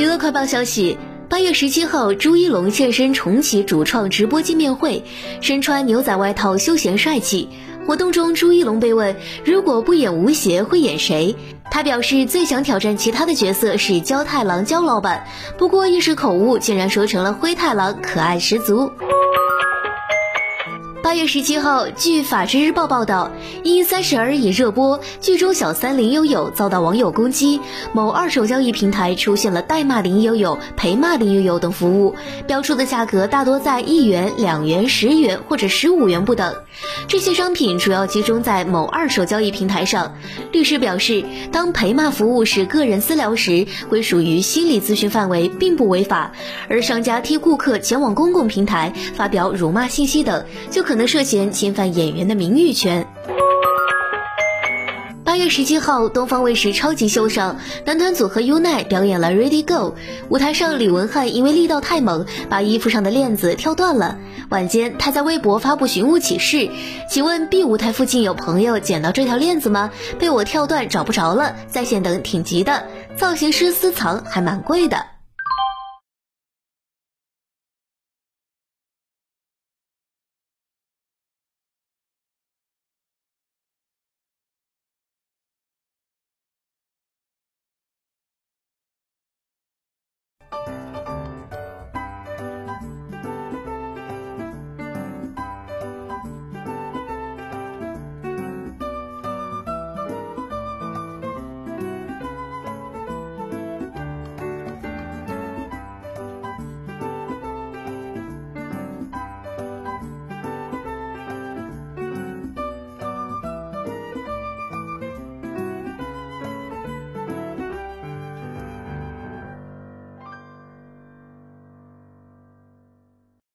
娱乐快报消息：八月十七号，朱一龙现身重启主创直播见面会，身穿牛仔外套，休闲帅气。活动中，朱一龙被问如果不演吴邪会演谁，他表示最想挑战其他的角色是焦太郎焦老板，不过一时口误，竟然说成了灰太狼，可爱十足。八月十七号，据法制日报报道，因《三十而已》热播，剧中小三林有有遭到网友攻击，某二手交易平台出现了代骂林有有、陪骂林有有等服务，标出的价格大多在一元、两元、十元或者十五元不等。这些商品主要集中在某二手交易平台上。律师表示，当陪骂服务是个人私聊时，归属于心理咨询范围，并不违法；而商家替顾客前往公共平台发表辱骂信息等，就。可能能涉嫌侵犯演员的名誉权。八月十七号，东方卫视超级秀上，男团组合优奈表演了《Ready Go》。舞台上，李文翰因为力道太猛，把衣服上的链子跳断了。晚间，他在微博发布寻物启事：“请问 B 舞台附近有朋友捡到这条链子吗？被我跳断，找不着了，在线等挺急的。造型师私藏还蛮贵的。”